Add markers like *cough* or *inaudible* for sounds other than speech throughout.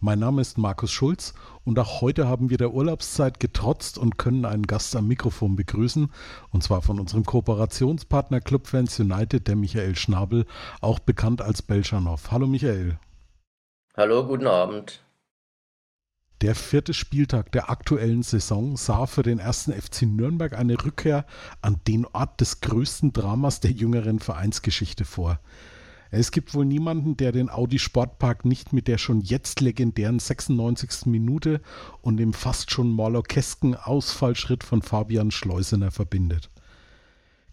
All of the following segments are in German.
Mein Name ist Markus Schulz und auch heute haben wir der Urlaubszeit getrotzt und können einen Gast am Mikrofon begrüßen, und zwar von unserem Kooperationspartner Clubfans United, der Michael Schnabel, auch bekannt als Belschanow. Hallo Michael. Hallo, guten Abend. Der vierte Spieltag der aktuellen Saison sah für den ersten FC Nürnberg eine Rückkehr an den Ort des größten Dramas der jüngeren Vereinsgeschichte vor. Es gibt wohl niemanden, der den Audi Sportpark nicht mit der schon jetzt legendären 96. Minute und dem fast schon morlokesken Ausfallschritt von Fabian Schleusener verbindet.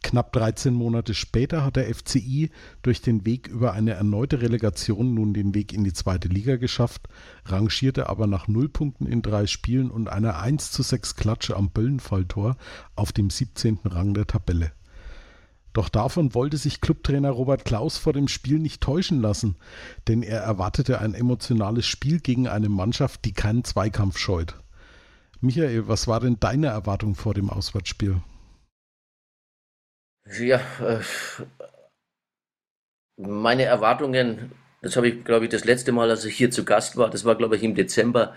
Knapp 13 Monate später hat der FCI durch den Weg über eine erneute Relegation nun den Weg in die zweite Liga geschafft, rangierte aber nach null Punkten in drei Spielen und einer 1 zu 6 Klatsche am Böllenfalltor auf dem 17. Rang der Tabelle. Doch davon wollte sich Clubtrainer Robert Klaus vor dem Spiel nicht täuschen lassen, denn er erwartete ein emotionales Spiel gegen eine Mannschaft, die keinen Zweikampf scheut. Michael, was war denn deine Erwartung vor dem Auswärtsspiel? Ja, äh, meine Erwartungen, das habe ich, glaube ich, das letzte Mal, als ich hier zu Gast war, das war, glaube ich, im Dezember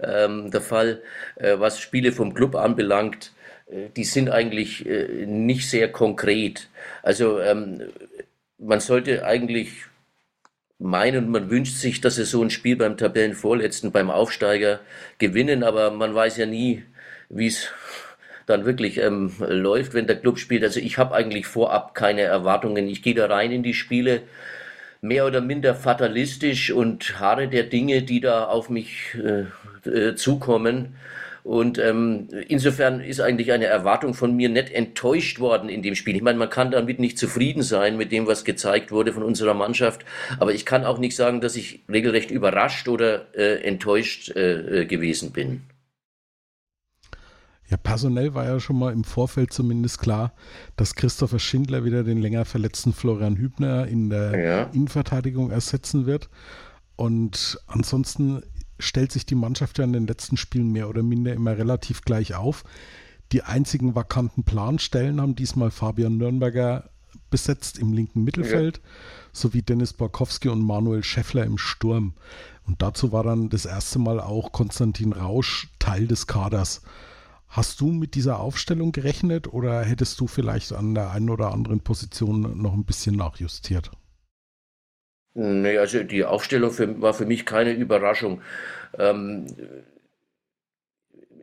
ähm, der Fall, äh, was Spiele vom Club anbelangt, die sind eigentlich äh, nicht sehr konkret. Also ähm, man sollte eigentlich meinen, man wünscht sich, dass sie so ein Spiel beim Tabellenvorletzten, beim Aufsteiger gewinnen, aber man weiß ja nie, wie es dann wirklich ähm, läuft, wenn der Club spielt. Also ich habe eigentlich vorab keine Erwartungen. Ich gehe da rein in die Spiele mehr oder minder fatalistisch und harre der Dinge, die da auf mich äh, äh, zukommen. Und ähm, insofern ist eigentlich eine Erwartung von mir nicht enttäuscht worden in dem Spiel. Ich meine, man kann damit nicht zufrieden sein mit dem, was gezeigt wurde von unserer Mannschaft. Aber ich kann auch nicht sagen, dass ich regelrecht überrascht oder äh, enttäuscht äh, äh gewesen bin. Ja, personell war ja schon mal im Vorfeld zumindest klar, dass Christopher Schindler wieder den länger verletzten Florian Hübner in der ja. Innenverteidigung ersetzen wird. Und ansonsten stellt sich die Mannschaft ja in den letzten Spielen mehr oder minder immer relativ gleich auf. Die einzigen vakanten Planstellen haben diesmal Fabian Nürnberger besetzt im linken Mittelfeld, ja. sowie Dennis Borkowski und Manuel Scheffler im Sturm. Und dazu war dann das erste Mal auch Konstantin Rausch Teil des Kaders. Hast du mit dieser Aufstellung gerechnet oder hättest du vielleicht an der einen oder anderen Position noch ein bisschen nachjustiert? Nee, also die Aufstellung für, war für mich keine Überraschung. Ähm,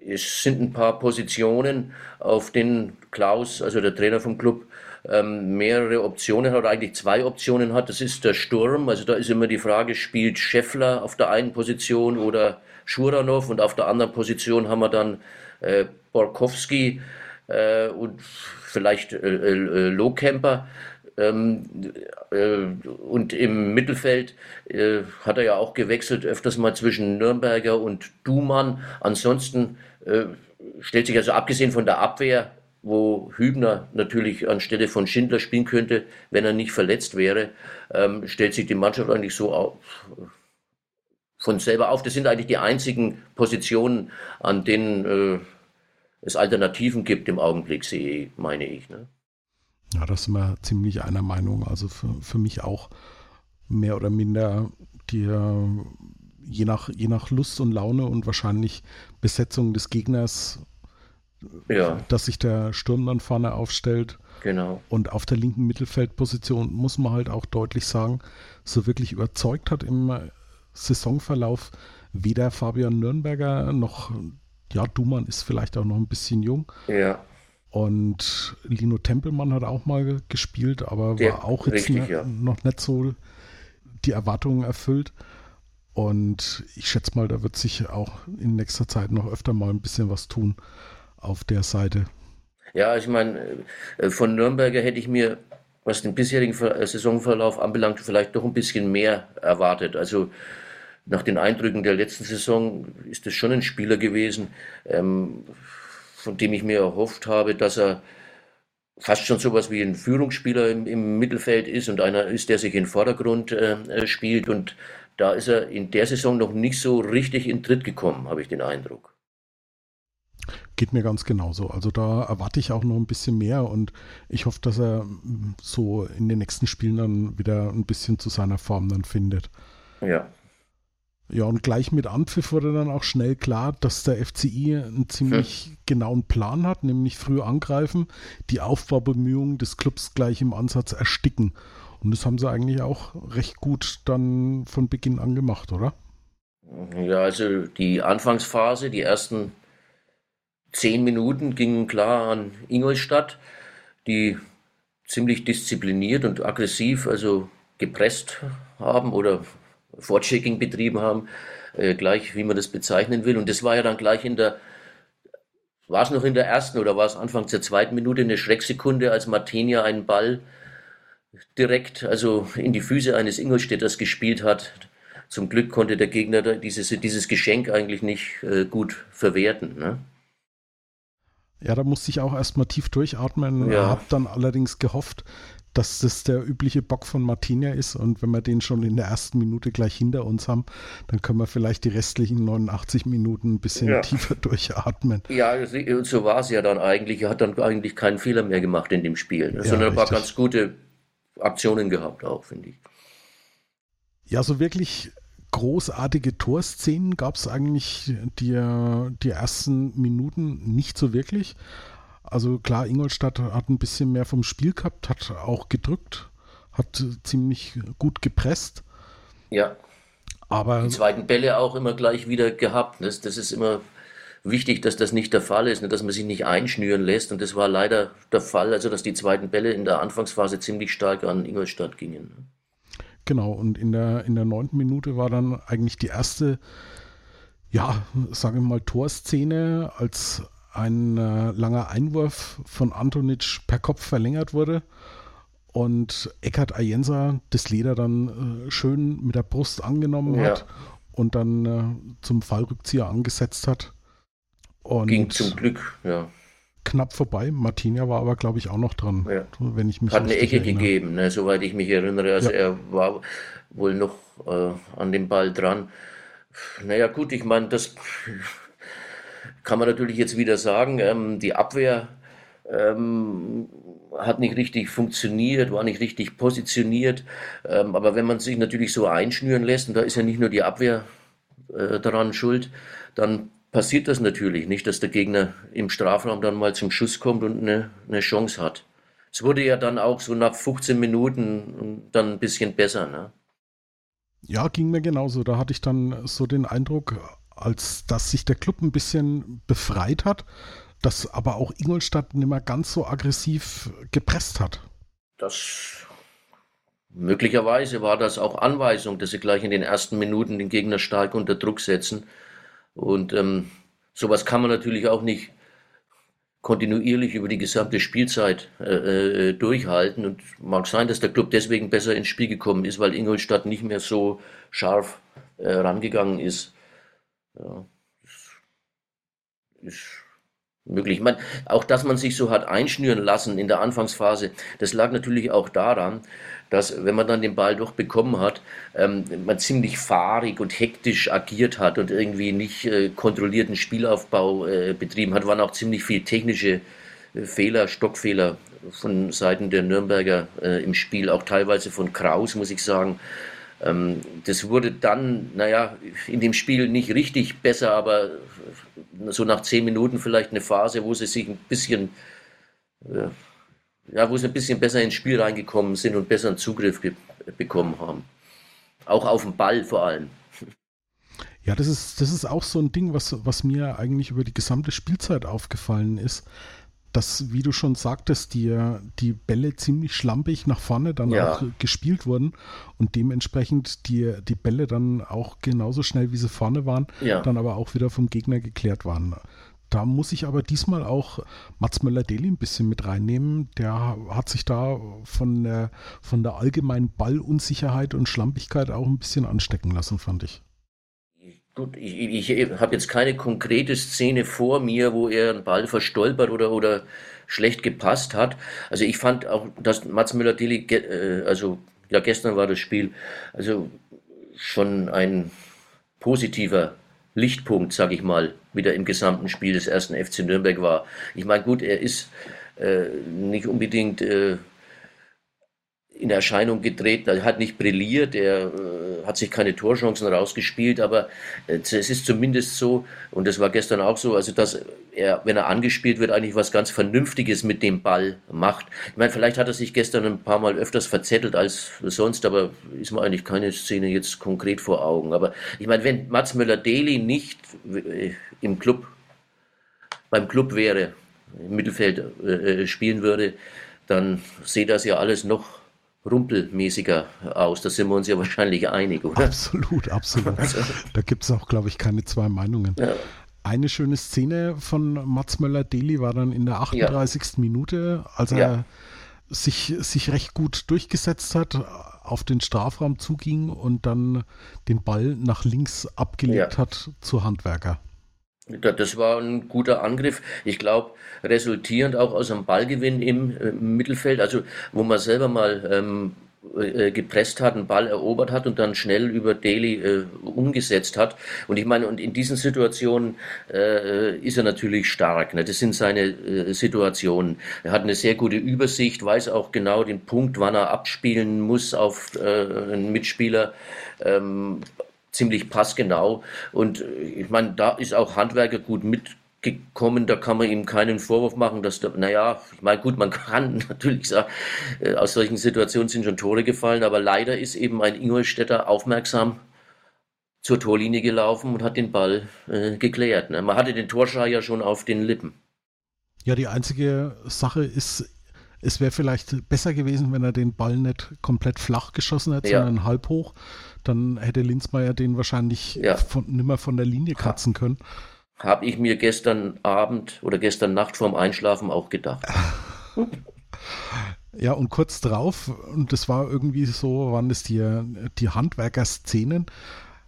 es sind ein paar Positionen, auf denen Klaus, also der Trainer vom Club, ähm, mehrere Optionen hat, oder eigentlich zwei Optionen hat. Das ist der Sturm. Also da ist immer die Frage, spielt Scheffler auf der einen Position oder Schuranov und auf der anderen Position haben wir dann äh, Borkowski äh, und vielleicht äh, äh, Lohkemper. Ähm, äh, und im Mittelfeld äh, hat er ja auch gewechselt, öfters mal zwischen Nürnberger und Dumann. Ansonsten äh, stellt sich also abgesehen von der Abwehr, wo Hübner natürlich anstelle von Schindler spielen könnte, wenn er nicht verletzt wäre, ähm, stellt sich die Mannschaft eigentlich so auf, von selber auf. Das sind eigentlich die einzigen Positionen, an denen es Alternativen gibt im Augenblick, sehe, meine ich. Ne? Ja, das sind wir ziemlich einer Meinung. Also für, für mich auch mehr oder minder die, je nach, je nach Lust und Laune und wahrscheinlich Besetzung des Gegners, ja. dass sich der Sturm dann vorne aufstellt. Genau. Und auf der linken Mittelfeldposition muss man halt auch deutlich sagen, so wirklich überzeugt hat im Saisonverlauf weder Fabian Nürnberger noch, ja, Dumann ist vielleicht auch noch ein bisschen jung. Ja. Und Lino Tempelmann hat auch mal gespielt, aber Der, war auch jetzt richtig, ne, ja. noch nicht so die Erwartungen erfüllt. Und ich schätze mal, da wird sich auch in nächster Zeit noch öfter mal ein bisschen was tun auf der Seite. Ja, ich meine, äh, von Nürnberger hätte ich mir, was den bisherigen äh, Saisonverlauf anbelangt, vielleicht doch ein bisschen mehr erwartet. Also nach den Eindrücken der letzten Saison ist es schon ein Spieler gewesen, ähm, von dem ich mir erhofft habe, dass er fast schon sowas wie ein Führungsspieler im, im Mittelfeld ist und einer ist, der sich in den Vordergrund äh, spielt. Und da ist er in der Saison noch nicht so richtig in Tritt gekommen, habe ich den Eindruck. Geht mir ganz genauso. Also da erwarte ich auch noch ein bisschen mehr und ich hoffe, dass er mm, so in den nächsten Spielen dann wieder ein bisschen zu seiner Form dann findet. Ja. Ja, und gleich mit Anpfiff wurde dann auch schnell klar, dass der FCI einen ziemlich hm. genauen Plan hat, nämlich früh angreifen, die Aufbaubemühungen des Clubs gleich im Ansatz ersticken. Und das haben sie eigentlich auch recht gut dann von Beginn an gemacht, oder? Ja, also die Anfangsphase, die ersten zehn Minuten gingen klar an Ingolstadt, die ziemlich diszipliniert und aggressiv, also gepresst haben oder Fortchecking betrieben haben, äh, gleich wie man das bezeichnen will. Und das war ja dann gleich in der, war es noch in der ersten oder war es Anfang der zweiten Minute eine Schrecksekunde, als Martinia einen Ball direkt, also in die Füße eines Ingolstädters gespielt hat. Zum Glück konnte der Gegner dieses, dieses Geschenk eigentlich nicht äh, gut verwerten. Ne? Ja, da musste ich auch erstmal tief durchatmen. Ja. Habe dann allerdings gehofft, dass das der übliche Bock von Martinia ist und wenn wir den schon in der ersten Minute gleich hinter uns haben, dann können wir vielleicht die restlichen 89 Minuten ein bisschen ja. tiefer *laughs* durchatmen. Ja, so war es ja dann eigentlich. Er hat dann eigentlich keinen Fehler mehr gemacht in dem Spiel, ne? sondern ein paar ganz gute Aktionen gehabt auch, finde ich. Ja, so wirklich großartige Torszenen gab es eigentlich die, die ersten Minuten nicht so wirklich. Also klar, Ingolstadt hat ein bisschen mehr vom Spiel gehabt, hat auch gedrückt, hat ziemlich gut gepresst. Ja. Aber die zweiten Bälle auch immer gleich wieder gehabt. Das, das ist immer wichtig, dass das nicht der Fall ist, ne, dass man sich nicht einschnüren lässt. Und das war leider der Fall, also dass die zweiten Bälle in der Anfangsphase ziemlich stark an Ingolstadt gingen. Ne. Genau, und in der, in der neunten Minute war dann eigentlich die erste, ja, sagen wir mal, Torszene, als ein äh, langer Einwurf von Antonic per Kopf verlängert wurde und Eckhard Ayensa das Leder dann äh, schön mit der Brust angenommen ja. hat und dann äh, zum Fallrückzieher angesetzt hat. Und Ging zum Glück, ja. Knapp vorbei. Martinia war aber, glaube ich, auch noch dran, ja. wenn ich mich Hat eine Ecke erinnere. gegeben, ne, soweit ich mich erinnere. Also ja. er war wohl noch äh, an dem Ball dran. Naja, gut, ich meine, das kann man natürlich jetzt wieder sagen, ähm, die Abwehr ähm, hat nicht richtig funktioniert, war nicht richtig positioniert. Ähm, aber wenn man sich natürlich so einschnüren lässt, und da ist ja nicht nur die Abwehr äh, daran schuld, dann passiert das natürlich nicht, dass der Gegner im Strafraum dann mal zum Schuss kommt und eine, eine Chance hat. Es wurde ja dann auch so nach 15 Minuten dann ein bisschen besser. Ne? Ja, ging mir genauso. Da hatte ich dann so den Eindruck, als dass sich der Club ein bisschen befreit hat, dass aber auch Ingolstadt nicht mehr ganz so aggressiv gepresst hat. Das möglicherweise war das auch Anweisung, dass sie gleich in den ersten Minuten den Gegner stark unter Druck setzen. Und ähm, sowas kann man natürlich auch nicht kontinuierlich über die gesamte Spielzeit äh, äh, durchhalten. Und mag sein, dass der Club deswegen besser ins Spiel gekommen ist, weil Ingolstadt nicht mehr so scharf äh, rangegangen ist. Ja, ist möglich. Ich meine, auch dass man sich so hat einschnüren lassen in der Anfangsphase, das lag natürlich auch daran, dass, wenn man dann den Ball doch bekommen hat, ähm, man ziemlich fahrig und hektisch agiert hat und irgendwie nicht äh, kontrollierten Spielaufbau äh, betrieben hat, waren auch ziemlich viele technische äh, Fehler, Stockfehler von Seiten der Nürnberger äh, im Spiel, auch teilweise von Kraus, muss ich sagen. Ähm, das wurde dann, naja, in dem Spiel nicht richtig besser, aber so nach zehn Minuten vielleicht eine Phase, wo sie sich ein bisschen, äh, ja, wo sie ein bisschen besser ins Spiel reingekommen sind und besseren Zugriff bekommen haben. Auch auf den Ball vor allem. Ja, das ist, das ist auch so ein Ding, was, was mir eigentlich über die gesamte Spielzeit aufgefallen ist dass, wie du schon sagtest, die, die Bälle ziemlich schlampig nach vorne dann ja. auch gespielt wurden und dementsprechend die, die Bälle dann auch genauso schnell, wie sie vorne waren, ja. dann aber auch wieder vom Gegner geklärt waren. Da muss ich aber diesmal auch Mats Möller-Deli ein bisschen mit reinnehmen. Der hat sich da von der, von der allgemeinen Ballunsicherheit und Schlampigkeit auch ein bisschen anstecken lassen, fand ich. Gut, ich, ich habe jetzt keine konkrete Szene vor mir, wo er einen Ball verstolpert oder, oder schlecht gepasst hat. Also ich fand auch, dass Mats Müller-Deli, äh, also ja gestern war das Spiel, also schon ein positiver Lichtpunkt, sage ich mal, wieder im gesamten Spiel des ersten FC Nürnberg war. Ich meine, gut, er ist äh, nicht unbedingt äh, in Erscheinung getreten, er hat nicht brilliert, er äh, hat sich keine Torchancen rausgespielt, aber äh, es ist zumindest so, und das war gestern auch so, also dass er, wenn er angespielt wird, eigentlich was ganz Vernünftiges mit dem Ball macht. Ich meine, vielleicht hat er sich gestern ein paar Mal öfters verzettelt als sonst, aber ist mir eigentlich keine Szene jetzt konkret vor Augen. Aber ich meine, wenn Mats Müller-Deli nicht äh, im Club, beim Club wäre, im Mittelfeld äh, spielen würde, dann sieht das ja alles noch rumpelmäßiger aus. Da sind wir uns ja wahrscheinlich einig, oder? Absolut, absolut. *laughs* da gibt es auch, glaube ich, keine zwei Meinungen. Ja. Eine schöne Szene von Mats Möller-Deli war dann in der 38. Ja. Minute, als er ja. sich, sich recht gut durchgesetzt hat, auf den Strafraum zuging und dann den Ball nach links abgelegt hat zu Handwerker. Das war ein guter Angriff. Ich glaube, resultierend auch aus einem Ballgewinn im äh, Mittelfeld, also wo man selber mal ähm, äh, gepresst hat, einen Ball erobert hat und dann schnell über Daly äh, umgesetzt hat. Und ich meine, und in diesen Situationen äh, ist er natürlich stark. Ne? Das sind seine äh, Situationen. Er hat eine sehr gute Übersicht, weiß auch genau den Punkt, wann er abspielen muss auf äh, einen Mitspieler. Ähm, ziemlich passgenau. Und äh, ich meine, da ist auch Handwerker gut mitgekommen, da kann man ihm keinen Vorwurf machen, dass da, naja, ich meine, gut, man kann *laughs* natürlich sagen, äh, aus solchen Situationen sind schon Tore gefallen, aber leider ist eben ein Ingolstädter aufmerksam zur Torlinie gelaufen und hat den Ball äh, geklärt. Ne? Man hatte den Torschrei ja schon auf den Lippen. Ja, die einzige Sache ist, es wäre vielleicht besser gewesen, wenn er den Ball nicht komplett flach geschossen hätte, ja. sondern halb hoch dann hätte Linzmeier den wahrscheinlich ja. von, nimmer von der Linie kratzen können. Habe ich mir gestern Abend oder gestern Nacht vorm Einschlafen auch gedacht. *laughs* ja, und kurz drauf, und das war irgendwie so, waren das die, die Handwerker-Szenen,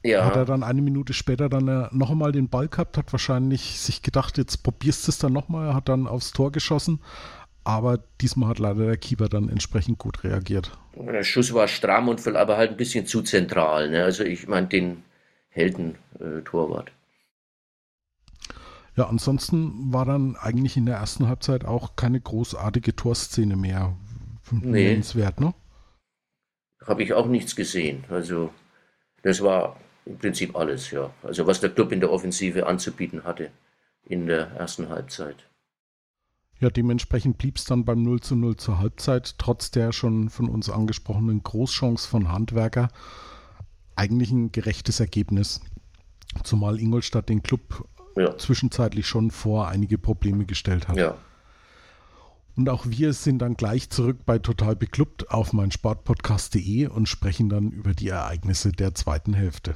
ja. hat er dann eine Minute später dann äh, noch einmal den Ball gehabt, hat wahrscheinlich sich gedacht, jetzt probierst du es dann nochmal, hat dann aufs Tor geschossen, aber diesmal hat leider der Keeper dann entsprechend gut reagiert. Der Schuss war stramm und aber halt ein bisschen zu zentral. Ne? Also ich meine den Helden-Torwart. ja, ansonsten war dann eigentlich in der ersten Halbzeit auch keine großartige Torszene mehr nee. nennenswert, ne? Habe ich auch nichts gesehen. Also das war im Prinzip alles, ja. Also was der Club in der Offensive anzubieten hatte in der ersten Halbzeit. Ja, dementsprechend blieb es dann beim 0 zu 0 zur Halbzeit, trotz der schon von uns angesprochenen Großchance von Handwerker. Eigentlich ein gerechtes Ergebnis. Zumal Ingolstadt den Club ja. zwischenzeitlich schon vor einige Probleme gestellt hat. Ja. Und auch wir sind dann gleich zurück bei Total Beklubbt auf mein Sportpodcast.de und sprechen dann über die Ereignisse der zweiten Hälfte.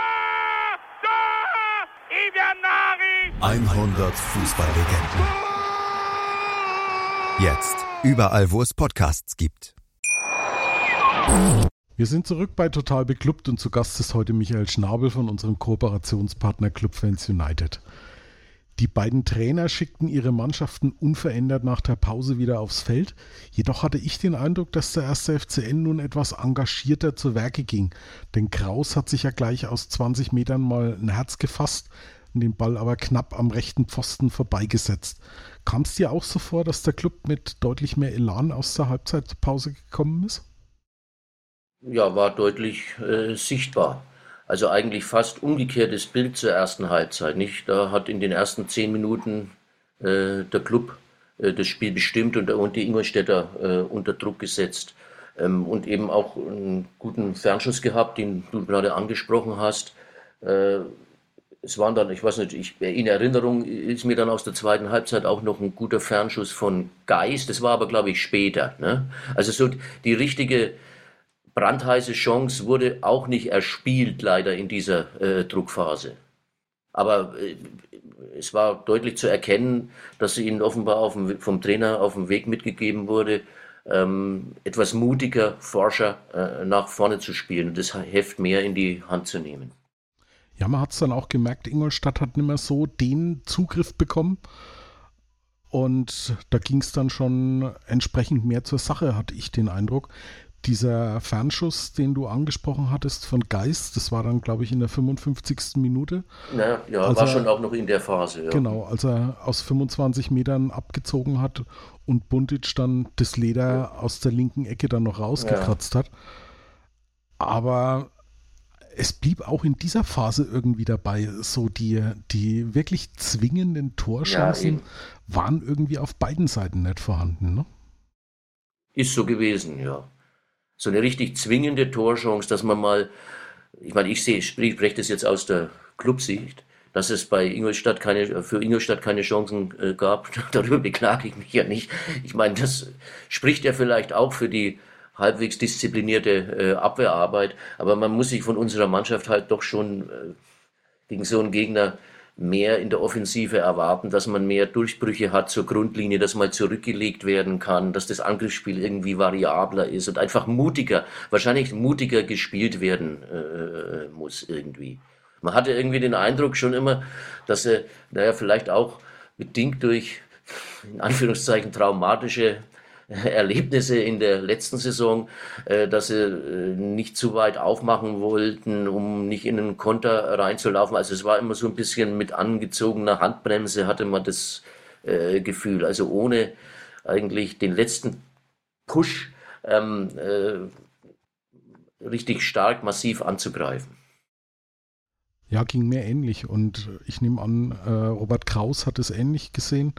100 Fußballlegenden. Jetzt. Überall, wo es Podcasts gibt. Wir sind zurück bei Total Beklubbt und zu Gast ist heute Michael Schnabel von unserem Kooperationspartner Clubfans United. Die beiden Trainer schickten ihre Mannschaften unverändert nach der Pause wieder aufs Feld. Jedoch hatte ich den Eindruck, dass der erste FCN nun etwas engagierter zu Werke ging. Denn Kraus hat sich ja gleich aus 20 Metern mal ein Herz gefasst und den Ball aber knapp am rechten Pfosten vorbeigesetzt. Kam es dir auch so vor, dass der Club mit deutlich mehr Elan aus der Halbzeitpause gekommen ist? Ja, war deutlich äh, sichtbar. Also eigentlich fast umgekehrtes Bild zur ersten Halbzeit. Nicht? Da hat in den ersten zehn Minuten äh, der Club äh, das Spiel bestimmt und, und die Ingolstädter äh, unter Druck gesetzt. Ähm, und eben auch einen guten Fernschuss gehabt, den du gerade angesprochen hast. Es waren dann, ich weiß nicht, ich, in Erinnerung ist mir dann aus der zweiten Halbzeit auch noch ein guter Fernschuss von Geist. Das war aber, glaube ich, später. Ne? Also so die richtige brandheiße Chance wurde auch nicht erspielt, leider in dieser äh, Druckphase. Aber äh, es war deutlich zu erkennen, dass sie ihnen offenbar auf dem, vom Trainer auf dem Weg mitgegeben wurde, ähm, etwas mutiger Forscher äh, nach vorne zu spielen und das Heft mehr in die Hand zu nehmen. Ja, man hat es dann auch gemerkt, Ingolstadt hat nicht mehr so den Zugriff bekommen. Und da ging es dann schon entsprechend mehr zur Sache, hatte ich den Eindruck. Dieser Fernschuss, den du angesprochen hattest von Geist, das war dann, glaube ich, in der 55. Minute. Naja, ja, also, war schon auch noch in der Phase. Ja. Genau, als er aus 25 Metern abgezogen hat und Buntic dann das Leder ja. aus der linken Ecke dann noch rausgekratzt ja. hat. Aber es blieb auch in dieser Phase irgendwie dabei. So die, die wirklich zwingenden Torchancen ja, waren irgendwie auf beiden Seiten nicht vorhanden. Ne? Ist so gewesen, ja. So eine richtig zwingende Torchance, dass man mal, ich meine, ich sehe, ich spreche das jetzt aus der Clubsicht, dass es bei Ingolstadt keine, für Ingolstadt keine Chancen äh, gab. *laughs* Darüber beklage ich mich ja nicht. Ich meine, das spricht ja vielleicht auch für die halbwegs disziplinierte äh, Abwehrarbeit. Aber man muss sich von unserer Mannschaft halt doch schon äh, gegen so einen Gegner mehr in der Offensive erwarten, dass man mehr Durchbrüche hat zur Grundlinie, dass mal zurückgelegt werden kann, dass das Angriffsspiel irgendwie variabler ist und einfach mutiger, wahrscheinlich mutiger gespielt werden äh, muss irgendwie. Man hatte irgendwie den Eindruck schon immer, dass er, naja, vielleicht auch bedingt durch in Anführungszeichen traumatische *laughs* Erlebnisse in der letzten Saison, äh, dass sie äh, nicht zu weit aufmachen wollten, um nicht in einen Konter reinzulaufen. Also es war immer so ein bisschen mit angezogener Handbremse, hatte man das äh, Gefühl. Also ohne eigentlich den letzten Push ähm, äh, richtig stark, massiv anzugreifen. Ja, ging mir ähnlich. Und ich nehme an, äh, Robert Kraus hat es ähnlich gesehen.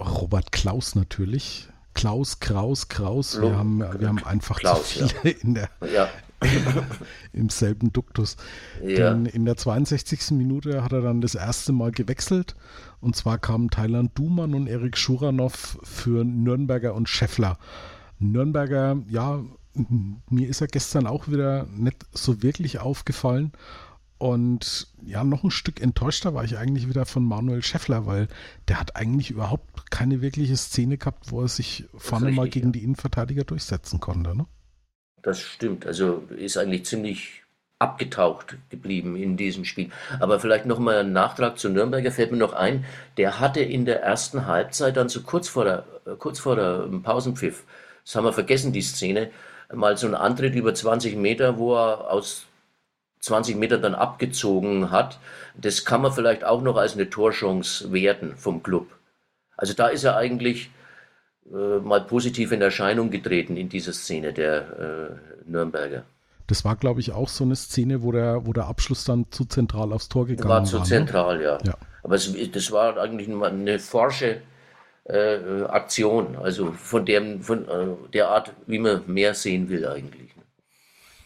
Robert Klaus natürlich. Klaus, Kraus, Kraus. Wir, haben, wir haben einfach Klaus, zu viele ja. in der, ja. *laughs* im selben Duktus. Ja. Denn in der 62. Minute hat er dann das erste Mal gewechselt. Und zwar kamen Thailand Dumann und Erik Schuranov für Nürnberger und Scheffler. Nürnberger, ja, mir ist er gestern auch wieder nicht so wirklich aufgefallen. Und ja, noch ein Stück enttäuschter war ich eigentlich wieder von Manuel Scheffler, weil der hat eigentlich überhaupt keine wirkliche Szene gehabt, wo er sich vorne richtig, mal gegen ja. die Innenverteidiger durchsetzen konnte. Ne? Das stimmt. Also ist eigentlich ziemlich abgetaucht geblieben in diesem Spiel. Aber vielleicht noch mal ein Nachtrag zu Nürnberger fällt mir noch ein. Der hatte in der ersten Halbzeit dann so kurz vor der, kurz vor der Pausenpfiff, das haben wir vergessen, die Szene, mal so einen Antritt über 20 Meter, wo er aus 20 Meter dann abgezogen hat, das kann man vielleicht auch noch als eine Torchance werten vom Club. Also da ist er eigentlich äh, mal positiv in Erscheinung getreten in dieser Szene der äh, Nürnberger. Das war, glaube ich, auch so eine Szene, wo der, wo der Abschluss dann zu zentral aufs Tor gegangen war. War zu ne? zentral, ja. ja. Aber es, das war eigentlich eine forsche äh, Aktion, also von, dem, von äh, der Art, wie man mehr sehen will eigentlich.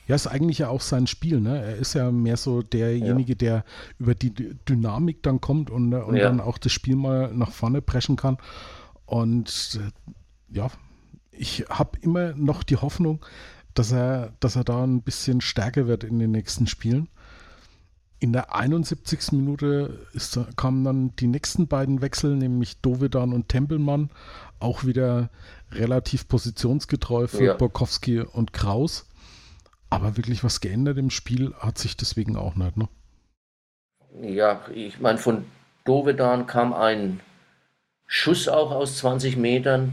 Ja, ist eigentlich ja auch sein Spiel, ne? Er ist ja mehr so derjenige, ja. der über die Dynamik dann kommt und, und ja. dann auch das Spiel mal nach vorne preschen kann. Und äh, ja, ich habe immer noch die Hoffnung, dass er, dass er da ein bisschen stärker wird in den nächsten Spielen. In der 71. Minute ist, kamen dann die nächsten beiden Wechsel, nämlich Dovedan und Tempelmann, auch wieder relativ positionsgetreu für ja. Borkowski und Kraus. Aber wirklich was geändert im Spiel hat sich deswegen auch nicht, ne? Ja, ich meine, von Dovedan kam ein Schuss auch aus 20 Metern.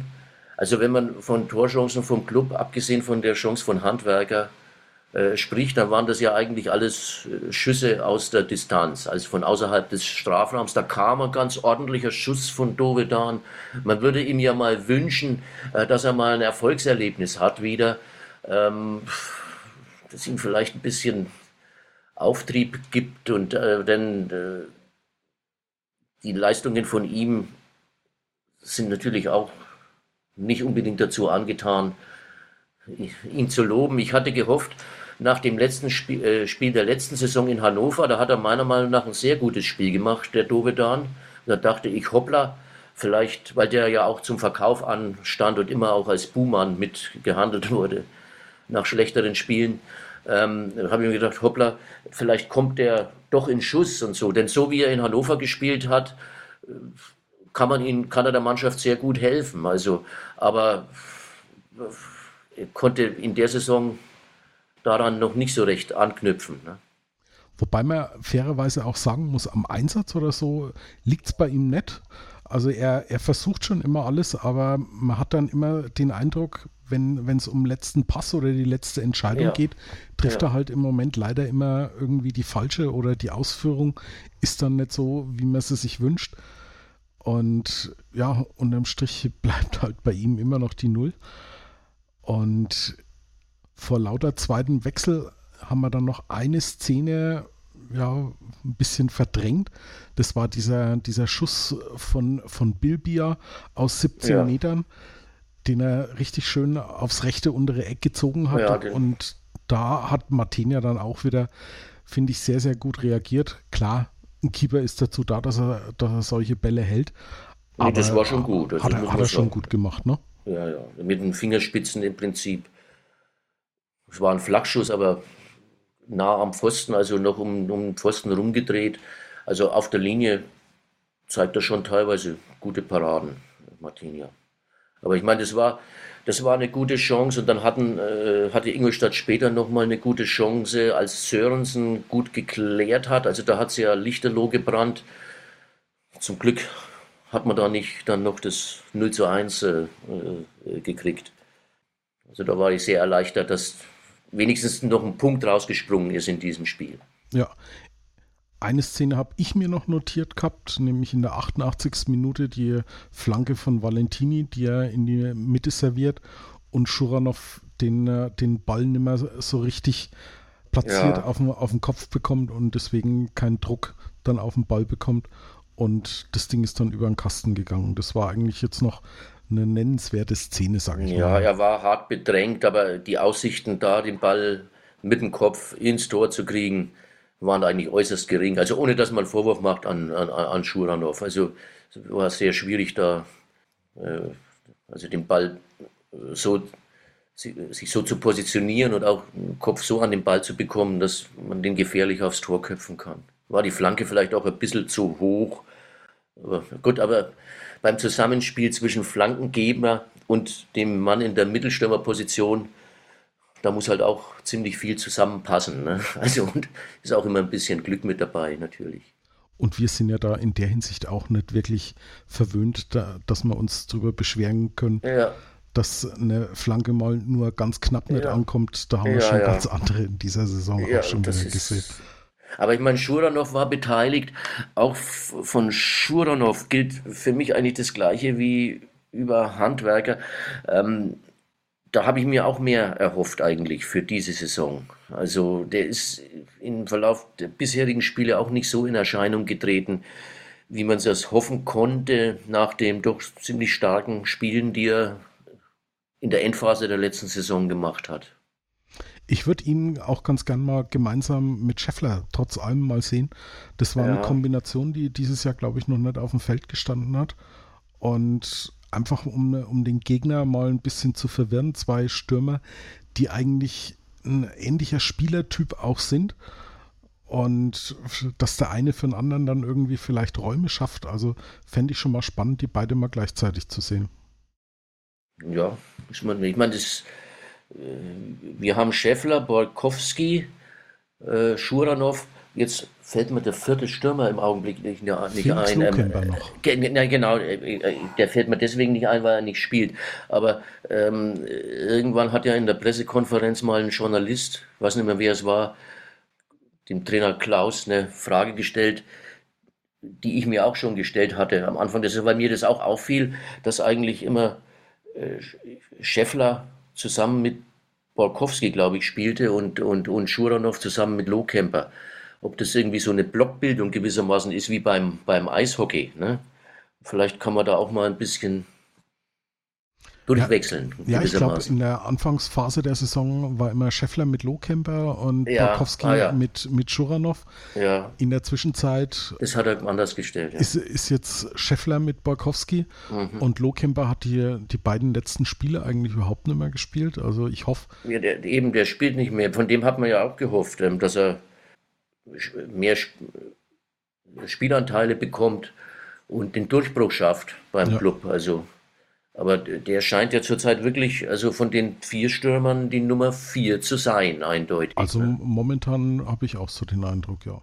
Also wenn man von Torchancen vom Club, abgesehen von der Chance von Handwerker, äh, spricht, dann waren das ja eigentlich alles äh, Schüsse aus der Distanz, also von außerhalb des Strafraums. Da kam ein ganz ordentlicher Schuss von Dovedan. Man würde ihm ja mal wünschen, äh, dass er mal ein Erfolgserlebnis hat wieder. Ähm, das ihm vielleicht ein bisschen Auftrieb gibt und äh, denn äh, die Leistungen von ihm sind natürlich auch nicht unbedingt dazu angetan, ihn zu loben. Ich hatte gehofft, nach dem letzten Spiel, äh, Spiel der letzten Saison in Hannover, da hat er meiner Meinung nach ein sehr gutes Spiel gemacht, der Dovedan. Da dachte ich, hoppla, vielleicht, weil der ja auch zum Verkauf anstand und immer auch als Buhmann mitgehandelt wurde nach schlechteren Spielen. Ähm, habe ich mir gedacht, hoppla, vielleicht kommt der doch in Schuss und so. Denn so wie er in Hannover gespielt hat, äh, kann man ihn, kann er der Mannschaft sehr gut helfen. Also, aber er konnte in der Saison daran noch nicht so recht anknüpfen. Ne? Wobei man fairerweise auch sagen muss, am Einsatz oder so liegt es bei ihm nicht. Also er, er versucht schon immer alles, aber man hat dann immer den Eindruck, wenn es um letzten Pass oder die letzte Entscheidung ja. geht, trifft ja. er halt im Moment leider immer irgendwie die falsche oder die Ausführung ist dann nicht so, wie man sie sich wünscht. Und ja, unterm Strich *laughs* bleibt halt bei ihm immer noch die Null. Und vor lauter zweiten Wechsel haben wir dann noch eine Szene ja, ein bisschen verdrängt. Das war dieser, dieser Schuss von, von Bilbia aus 17 ja. Metern den er richtig schön aufs rechte untere Eck gezogen hat. Ja, und da hat Martin ja dann auch wieder, finde ich, sehr, sehr gut reagiert. Klar, ein Keeper ist dazu da, dass er, dass er solche Bälle hält. Nee, aber das war schon gut. Also hat, er, hat er schon gut gemacht, ne? Ja, ja. Mit den Fingerspitzen im Prinzip. Es war ein Flachschuss, aber nah am Pfosten, also noch um, um den Pfosten rumgedreht. Also auf der Linie zeigt er schon teilweise gute Paraden, Martinia. Aber ich meine, das war, das war eine gute Chance und dann hatten, äh, hatte Ingolstadt später nochmal eine gute Chance, als Sörensen gut geklärt hat. Also da hat sie ja Lichterloh gebrannt. Zum Glück hat man da nicht dann noch das 0 zu 1 äh, äh, gekriegt. Also da war ich sehr erleichtert, dass wenigstens noch ein Punkt rausgesprungen ist in diesem Spiel. Ja, eine Szene habe ich mir noch notiert gehabt, nämlich in der 88. Minute die Flanke von Valentini, die er in die Mitte serviert und Schuranov den, äh, den Ball nicht mehr so richtig platziert ja. auf, den, auf den Kopf bekommt und deswegen keinen Druck dann auf den Ball bekommt. Und das Ding ist dann über den Kasten gegangen. Das war eigentlich jetzt noch eine nennenswerte Szene, sage ich ja, mal. Ja, er war hart bedrängt, aber die Aussichten da, den Ball mit dem Kopf ins Tor zu kriegen, waren eigentlich äußerst gering. Also ohne dass man Vorwurf macht an, an, an Schuranov. Also es war sehr schwierig da, äh, also den Ball so sich so zu positionieren und auch den Kopf so an den Ball zu bekommen, dass man den gefährlich aufs Tor köpfen kann. War die Flanke vielleicht auch ein bisschen zu hoch. Aber gut, aber beim Zusammenspiel zwischen Flankengeber und dem Mann in der Mittelstürmerposition da muss halt auch ziemlich viel zusammenpassen. Ne? *laughs* Also und ist auch immer ein bisschen Glück mit dabei, natürlich. Und wir sind ja da in der Hinsicht auch nicht wirklich verwöhnt, da, dass wir uns darüber beschweren können, ja. dass eine Flanke mal nur ganz knapp nicht ja. ankommt. Da haben wir schon ja. ganz andere in dieser Saison auch schon wieder gesehen. Aber ich meine, Schuranov war beteiligt. Auch von Schuranov gilt für mich eigentlich das Gleiche wie über Handwerker. Ähm, da habe ich mir auch mehr erhofft eigentlich für diese Saison. Also der ist im Verlauf der bisherigen Spiele auch nicht so in Erscheinung getreten, wie man es hoffen konnte nach dem doch ziemlich starken Spielen, die er in der Endphase der letzten Saison gemacht hat. Ich würde ihn auch ganz gern mal gemeinsam mit Scheffler trotz allem mal sehen. Das war ja. eine Kombination, die dieses Jahr, glaube ich, noch nicht auf dem Feld gestanden hat. Und einfach um, um den Gegner mal ein bisschen zu verwirren. Zwei Stürmer, die eigentlich ein ähnlicher Spielertyp auch sind. Und dass der eine für den anderen dann irgendwie vielleicht Räume schafft. Also fände ich schon mal spannend, die beide mal gleichzeitig zu sehen. Ja, ich meine, ich meine das, wir haben Scheffler, Borkowski, äh, Schuranov Jetzt fällt mir der vierte Stürmer im Augenblick nicht, nicht ein. Ähm, noch. Äh, genau, äh, äh, der fällt mir deswegen nicht ein, weil er nicht spielt. Aber ähm, irgendwann hat ja in der Pressekonferenz mal ein Journalist, weiß nicht mehr wer es war, dem Trainer Klaus eine Frage gestellt, die ich mir auch schon gestellt hatte am Anfang, das, weil mir das auch auffiel, dass eigentlich immer äh, Scheffler zusammen mit Borkowski, glaube ich, spielte und, und, und Schuranov zusammen mit Lohkemper ob das irgendwie so eine Blockbildung gewissermaßen ist wie beim, beim Eishockey. Ne? Vielleicht kann man da auch mal ein bisschen durchwechseln. Ja, ja ich glaube, in der Anfangsphase der Saison war immer Scheffler mit Lohkemper und ja, Borkowski ah, ja. mit, mit Schuranov. Ja. In der Zwischenzeit. Das hat er anders gestellt. Ja. Ist, ist jetzt Scheffler mit Borkowski mhm. und Lohkemper hat die, die beiden letzten Spiele eigentlich überhaupt nicht mehr gespielt. Also ich hoffe. Ja, der, eben, der spielt nicht mehr. Von dem hat man ja auch gehofft, ähm, dass er mehr Spielanteile bekommt und den Durchbruch schafft beim Club. Also aber der scheint ja zurzeit wirklich, also von den vier Stürmern die Nummer vier zu sein, eindeutig. Also momentan habe ich auch so den Eindruck, ja.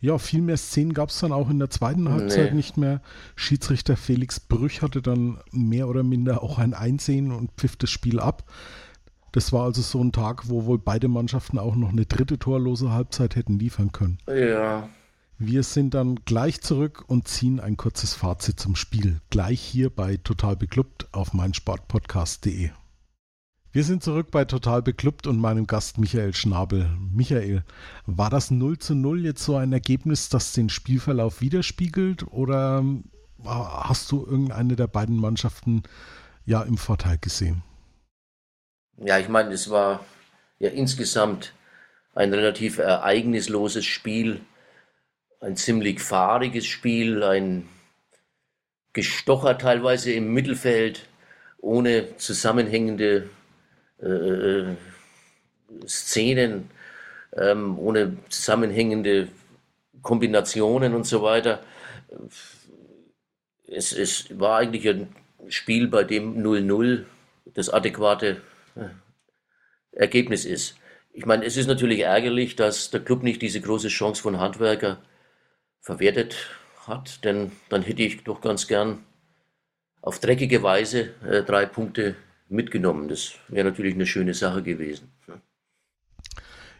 Ja, viel mehr Szenen gab es dann auch in der zweiten Halbzeit nee. nicht mehr. Schiedsrichter Felix Brüch hatte dann mehr oder minder auch ein Einsehen und pfiff das Spiel ab. Das war also so ein Tag, wo wohl beide Mannschaften auch noch eine dritte torlose Halbzeit hätten liefern können. Ja, wir sind dann gleich zurück und ziehen ein kurzes Fazit zum Spiel. Gleich hier bei Total Beklubbt auf meinsportpodcast.de. Wir sind zurück bei Total Beklubbt und meinem Gast Michael Schnabel. Michael, war das 0 zu 0 jetzt so ein Ergebnis, das den Spielverlauf widerspiegelt oder äh, hast du irgendeine der beiden Mannschaften ja im Vorteil gesehen? Ja, ich meine, es war ja insgesamt ein relativ ereignisloses Spiel ein ziemlich fahriges Spiel, ein Gestocher teilweise im Mittelfeld, ohne zusammenhängende äh, äh, Szenen, ähm, ohne zusammenhängende Kombinationen und so weiter. Es, es war eigentlich ein Spiel, bei dem 0-0 das adäquate äh, Ergebnis ist. Ich meine, es ist natürlich ärgerlich, dass der Club nicht diese große Chance von Handwerker verwertet hat, denn dann hätte ich doch ganz gern auf dreckige Weise äh, drei Punkte mitgenommen. Das wäre natürlich eine schöne Sache gewesen.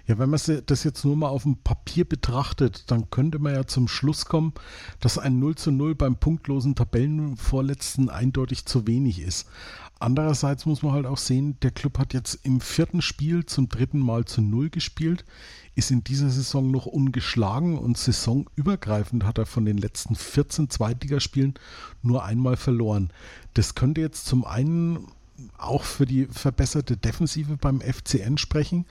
Ja, wenn man das jetzt nur mal auf dem Papier betrachtet, dann könnte man ja zum Schluss kommen, dass ein 0 zu 0 beim punktlosen Tabellenvorletzten eindeutig zu wenig ist. Andererseits muss man halt auch sehen, der Club hat jetzt im vierten Spiel zum dritten Mal zu Null gespielt ist in dieser Saison noch ungeschlagen und saisonübergreifend hat er von den letzten 14 Zweitligaspielen nur einmal verloren. Das könnte jetzt zum einen auch für die verbesserte Defensive beim FCN sprechen,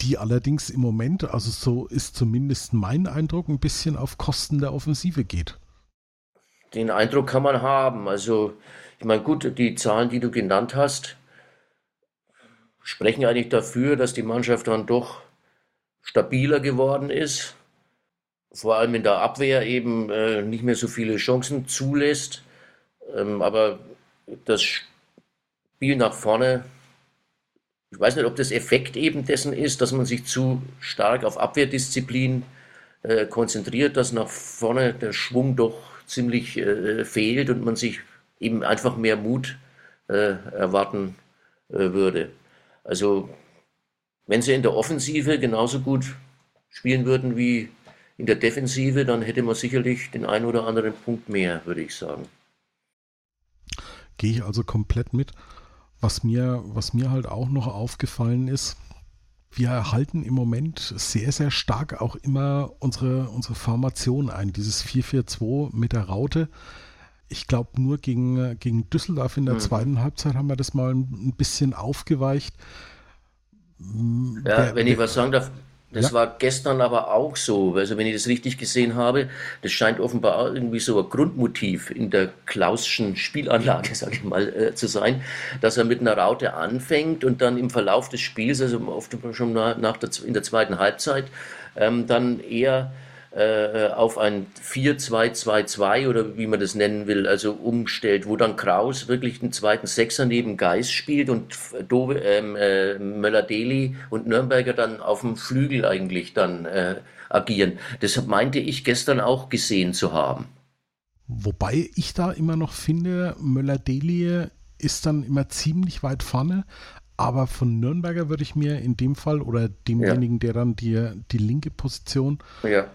die allerdings im Moment, also so ist zumindest mein Eindruck, ein bisschen auf Kosten der Offensive geht. Den Eindruck kann man haben. Also, ich meine, gut, die Zahlen, die du genannt hast, sprechen eigentlich dafür, dass die Mannschaft dann doch stabiler geworden ist, vor allem in der Abwehr eben äh, nicht mehr so viele Chancen zulässt. Ähm, aber das Spiel nach vorne, ich weiß nicht, ob das Effekt eben dessen ist, dass man sich zu stark auf Abwehrdisziplin äh, konzentriert, dass nach vorne der Schwung doch ziemlich äh, fehlt und man sich eben einfach mehr Mut äh, erwarten äh, würde. Also wenn sie in der Offensive genauso gut spielen würden wie in der Defensive, dann hätte man sicherlich den einen oder anderen Punkt mehr, würde ich sagen. Gehe ich also komplett mit. Was mir, was mir halt auch noch aufgefallen ist, wir erhalten im Moment sehr, sehr stark auch immer unsere, unsere Formation ein. Dieses 4-4-2 mit der Raute. Ich glaube, nur gegen, gegen Düsseldorf in der mhm. zweiten Halbzeit haben wir das mal ein bisschen aufgeweicht. Ja, der, wenn ich was sagen darf, das ja. war gestern aber auch so. Also wenn ich das richtig gesehen habe, das scheint offenbar irgendwie so ein Grundmotiv in der Klauschen Spielanlage, *laughs* sage ich mal, äh, zu sein, dass er mit einer Raute anfängt und dann im Verlauf des Spiels, also oft schon nach der, in der zweiten Halbzeit, ähm, dann eher äh, auf ein 4-2-2-2 oder wie man das nennen will, also umstellt, wo dann Kraus wirklich den zweiten Sechser neben Geis spielt und Dove, ähm, äh, Möller-Deli und Nürnberger dann auf dem Flügel eigentlich dann äh, agieren. Das meinte ich gestern auch gesehen zu haben. Wobei ich da immer noch finde, Möller-Deli ist dann immer ziemlich weit vorne, aber von Nürnberger würde ich mir in dem Fall oder demjenigen, ja. der dann die, die linke Position ja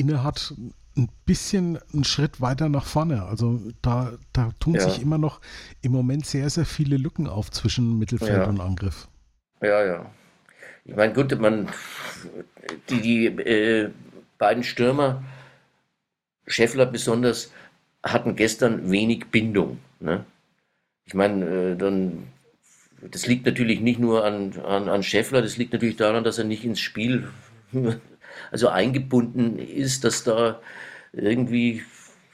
inne hat, ein bisschen einen Schritt weiter nach vorne. Also da, da tun ja. sich immer noch im Moment sehr, sehr viele Lücken auf zwischen Mittelfeld ja. und Angriff. Ja, ja. Ich meine, gut, man, die, die äh, beiden Stürmer, Scheffler besonders, hatten gestern wenig Bindung. Ne? ich meine, äh, dann, das liegt natürlich nicht nur an, an, an Scheffler, das liegt natürlich daran, dass er nicht ins Spiel also eingebunden ist, dass da irgendwie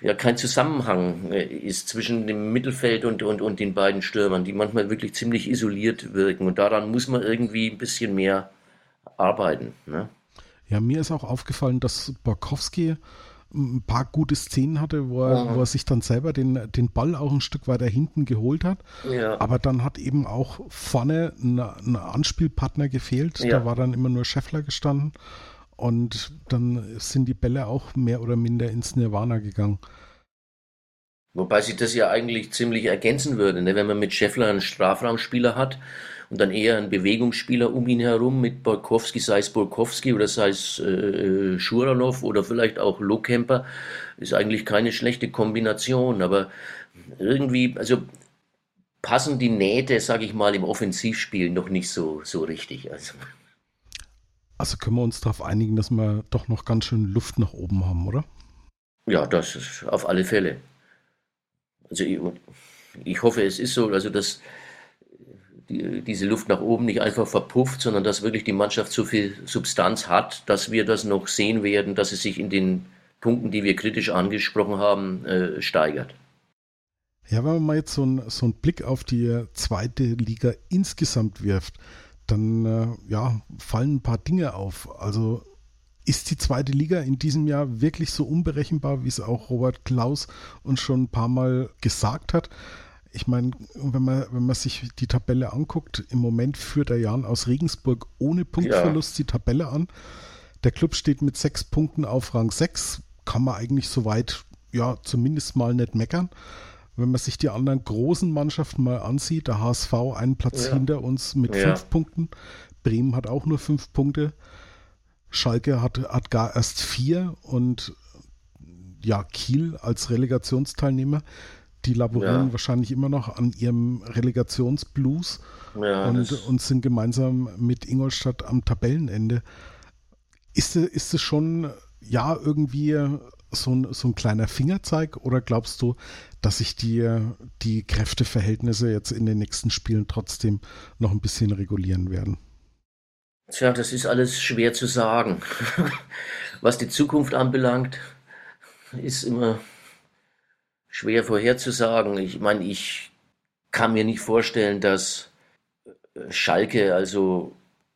ja kein Zusammenhang äh, ist zwischen dem Mittelfeld und, und, und den beiden Stürmern, die manchmal wirklich ziemlich isoliert wirken. Und daran muss man irgendwie ein bisschen mehr arbeiten. Ne? Ja, mir ist auch aufgefallen, dass Borkowski ein paar gute Szenen hatte, wo er, wo er sich dann selber den, den Ball auch ein Stück weiter hinten geholt hat. Ja. Aber dann hat eben auch vorne ein, ein Anspielpartner gefehlt. Ja. Da war dann immer nur Scheffler gestanden. Und dann sind die Bälle auch mehr oder minder ins Nirvana gegangen. Wobei sich das ja eigentlich ziemlich ergänzen würde, ne? wenn man mit Scheffler einen Strafraumspieler hat und dann eher einen Bewegungsspieler um ihn herum mit Borkowski, sei es Borkowski oder sei es äh, Schuranov oder vielleicht auch Lohkemper, ist eigentlich keine schlechte Kombination, aber irgendwie, also passen die Nähte, sage ich mal, im Offensivspiel noch nicht so, so richtig. Also. Also können wir uns darauf einigen, dass wir doch noch ganz schön Luft nach oben haben, oder? Ja, das ist auf alle Fälle. Also ich, ich hoffe, es ist so, also dass die, diese Luft nach oben nicht einfach verpufft, sondern dass wirklich die Mannschaft so viel Substanz hat, dass wir das noch sehen werden, dass es sich in den Punkten, die wir kritisch angesprochen haben, äh, steigert. Ja, wenn man mal jetzt so, ein, so einen Blick auf die zweite Liga insgesamt wirft, dann äh, ja, fallen ein paar Dinge auf. Also ist die zweite Liga in diesem Jahr wirklich so unberechenbar, wie es auch Robert Klaus uns schon ein paar Mal gesagt hat? Ich meine, wenn man, wenn man sich die Tabelle anguckt, im Moment führt der Jan aus Regensburg ohne Punktverlust ja. die Tabelle an. Der Club steht mit sechs Punkten auf Rang 6. Kann man eigentlich soweit, ja, zumindest mal nicht meckern. Wenn man sich die anderen großen Mannschaften mal ansieht, der HSV einen Platz ja. hinter uns mit ja. fünf Punkten. Bremen hat auch nur fünf Punkte. Schalke hat, hat gar erst vier und ja, Kiel als Relegationsteilnehmer, die laborieren ja. wahrscheinlich immer noch an ihrem Relegationsblues und, und sind gemeinsam mit Ingolstadt am Tabellenende. Ist, ist es schon ja irgendwie so ein, so ein kleiner Fingerzeig oder glaubst du, dass sich die, die Kräfteverhältnisse jetzt in den nächsten Spielen trotzdem noch ein bisschen regulieren werden? Tja, das ist alles schwer zu sagen. *laughs* Was die Zukunft anbelangt, ist immer schwer vorherzusagen. Ich meine, ich kann mir nicht vorstellen, dass Schalke also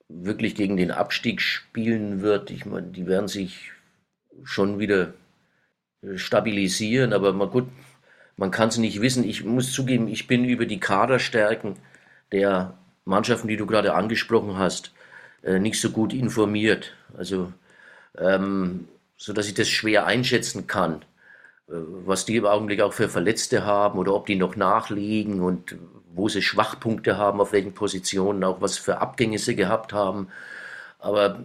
wirklich gegen den Abstieg spielen wird. Ich meine, die werden sich schon wieder stabilisieren, aber mal gut, man kann es nicht wissen. Ich muss zugeben, ich bin über die Kaderstärken der Mannschaften, die du gerade angesprochen hast, äh, nicht so gut informiert. Also, ähm, so dass ich das schwer einschätzen kann, äh, was die im Augenblick auch für Verletzte haben oder ob die noch nachlegen und wo sie Schwachpunkte haben, auf welchen Positionen, auch was für Abgänge sie gehabt haben. Aber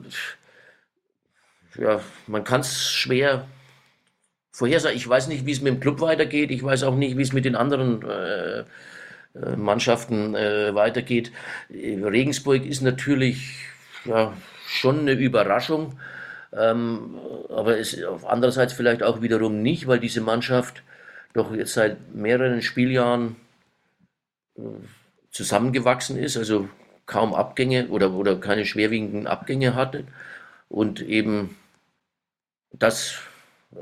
ja, man kann es schwer vorhersagen. Ich weiß nicht, wie es mit dem Club weitergeht. Ich weiß auch nicht, wie es mit den anderen äh, äh Mannschaften äh, weitergeht. Regensburg ist natürlich ja, schon eine Überraschung. Ähm, aber es andererseits vielleicht auch wiederum nicht, weil diese Mannschaft doch jetzt seit mehreren Spieljahren äh, zusammengewachsen ist, also kaum Abgänge oder, oder keine schwerwiegenden Abgänge hatte und eben das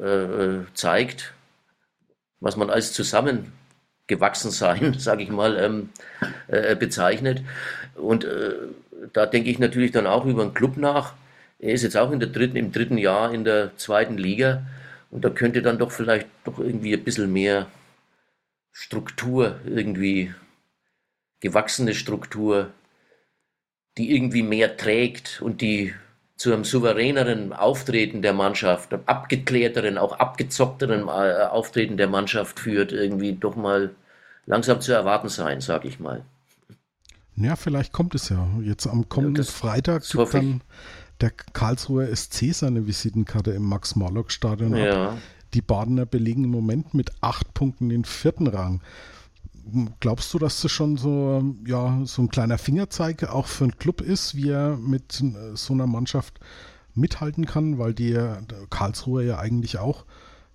äh, zeigt, was man als zusammengewachsen sein, *laughs* sage ich mal, ähm, äh, bezeichnet. Und äh, da denke ich natürlich dann auch über einen Club nach. Er ist jetzt auch in der dritten, im dritten Jahr in der zweiten Liga und da könnte dann doch vielleicht doch irgendwie ein bisschen mehr Struktur, irgendwie gewachsene Struktur, die irgendwie mehr trägt und die zu einem souveräneren Auftreten der Mannschaft, einem abgeklärteren, auch abgezockteren äh, Auftreten der Mannschaft führt, irgendwie doch mal langsam zu erwarten sein, sage ich mal. Ja, vielleicht kommt es ja. Jetzt am kommenden ja, Freitag gibt dann der Karlsruher SC seine Visitenkarte im Max-Morlock-Stadion ja. Die Badener belegen im Moment mit acht Punkten den vierten Rang. Glaubst du, dass das schon so, ja, so ein kleiner Fingerzeig auch für einen Club ist, wie er mit so einer Mannschaft mithalten kann, weil die Karlsruhe ja eigentlich auch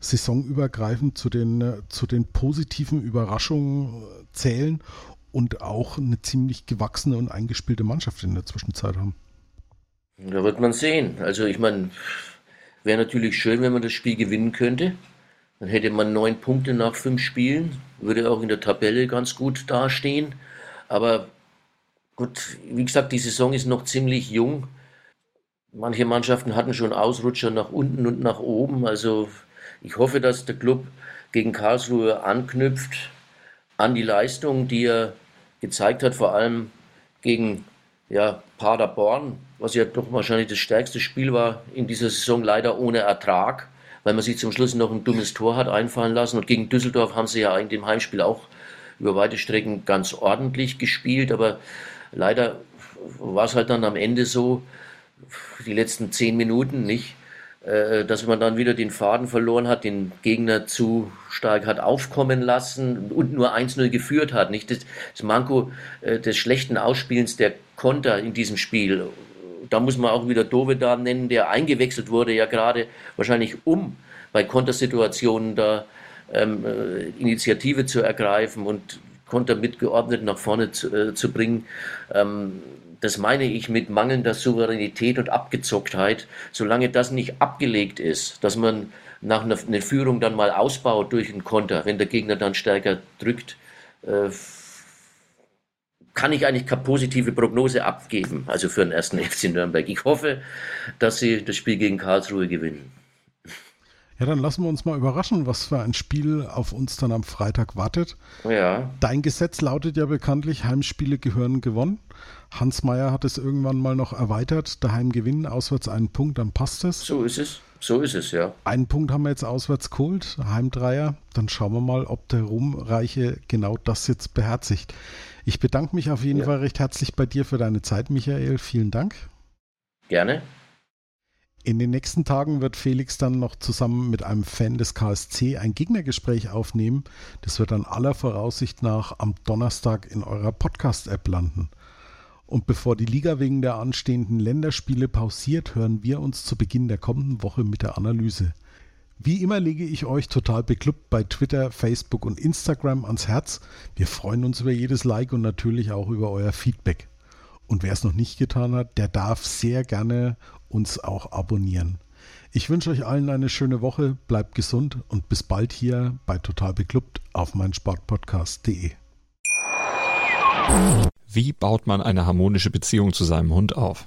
saisonübergreifend zu den, äh, zu den positiven Überraschungen zählen und auch eine ziemlich gewachsene und eingespielte Mannschaft in der Zwischenzeit haben. Da wird man sehen. Also ich meine, wäre natürlich schön, wenn man das Spiel gewinnen könnte. Dann hätte man neun Punkte nach fünf Spielen, würde auch in der Tabelle ganz gut dastehen. Aber gut, wie gesagt, die Saison ist noch ziemlich jung. Manche Mannschaften hatten schon Ausrutscher nach unten und nach oben. Also ich hoffe, dass der Club gegen Karlsruhe anknüpft an die Leistung, die er gezeigt hat, vor allem gegen ja, Paderborn, was ja doch wahrscheinlich das stärkste Spiel war in dieser Saison, leider ohne Ertrag, weil man sich zum Schluss noch ein dummes Tor hat einfallen lassen. Und gegen Düsseldorf haben sie ja in dem Heimspiel auch über weite Strecken ganz ordentlich gespielt, aber leider war es halt dann am Ende so, die letzten zehn Minuten nicht, äh, dass man dann wieder den Faden verloren hat, den Gegner zu stark hat aufkommen lassen und nur 1-0 geführt hat. Nicht das, das Manko äh, des schlechten Ausspielens der Konter in diesem Spiel. Da muss man auch wieder Dovedan nennen, der eingewechselt wurde, ja gerade wahrscheinlich um bei Kontersituationen da ähm, äh, Initiative zu ergreifen und Konter mitgeordnet nach vorne zu, äh, zu bringen. Ähm, das meine ich mit mangelnder Souveränität und Abgezocktheit. Solange das nicht abgelegt ist, dass man nach einer, einer Führung dann mal ausbaut durch einen Konter, wenn der Gegner dann stärker drückt, äh, kann ich eigentlich keine positive Prognose abgeben, also für den ersten *laughs* FC Nürnberg. Ich hoffe, dass sie das Spiel gegen Karlsruhe gewinnen. Ja, dann lassen wir uns mal überraschen, was für ein Spiel auf uns dann am Freitag wartet. Ja. Dein Gesetz lautet ja bekanntlich, Heimspiele gehören gewonnen. Hans Meyer hat es irgendwann mal noch erweitert, daheim gewinnen, auswärts einen Punkt, dann passt es. So ist es. So ist es, ja. Einen Punkt haben wir jetzt auswärts geholt, Heimdreier. Dann schauen wir mal, ob der Ruhmreiche genau das jetzt beherzigt. Ich bedanke mich auf jeden ja. Fall recht herzlich bei dir für deine Zeit, Michael. Vielen Dank. Gerne. In den nächsten Tagen wird Felix dann noch zusammen mit einem Fan des KSC ein Gegnergespräch aufnehmen. Das wird dann aller Voraussicht nach am Donnerstag in eurer Podcast-App landen. Und bevor die Liga wegen der anstehenden Länderspiele pausiert, hören wir uns zu Beginn der kommenden Woche mit der Analyse. Wie immer lege ich euch total beklubbt bei Twitter, Facebook und Instagram ans Herz. Wir freuen uns über jedes Like und natürlich auch über euer Feedback. Und wer es noch nicht getan hat, der darf sehr gerne uns auch abonnieren. Ich wünsche euch allen eine schöne Woche, bleibt gesund und bis bald hier bei Total Beklubbt auf meinsportpodcast.de. Wie baut man eine harmonische Beziehung zu seinem Hund auf?